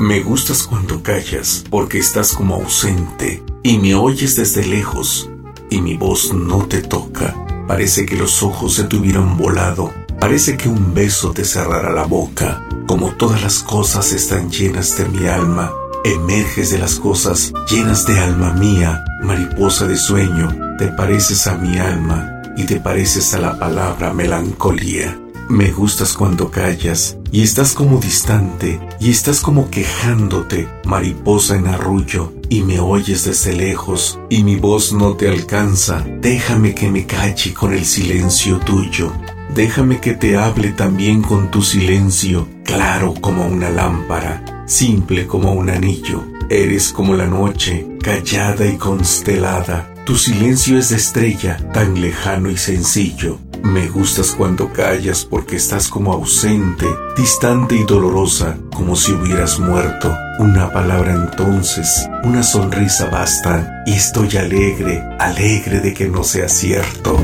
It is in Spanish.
Me gustas cuando callas porque estás como ausente y me oyes desde lejos y mi voz no te toca. Parece que los ojos se te hubieran volado, parece que un beso te cerrará la boca, como todas las cosas están llenas de mi alma emerges de las cosas llenas de alma mía, mariposa de sueño, te pareces a mi alma y te pareces a la palabra melancolía. Me gustas cuando callas y estás como distante y estás como quejándote, mariposa en arrullo, y me oyes desde lejos y mi voz no te alcanza. Déjame que me cache con el silencio tuyo. Déjame que te hable también con tu silencio, claro como una lámpara, simple como un anillo. Eres como la noche, callada y constelada. Tu silencio es de estrella, tan lejano y sencillo. Me gustas cuando callas porque estás como ausente, distante y dolorosa, como si hubieras muerto. Una palabra entonces, una sonrisa basta y estoy alegre, alegre de que no sea cierto.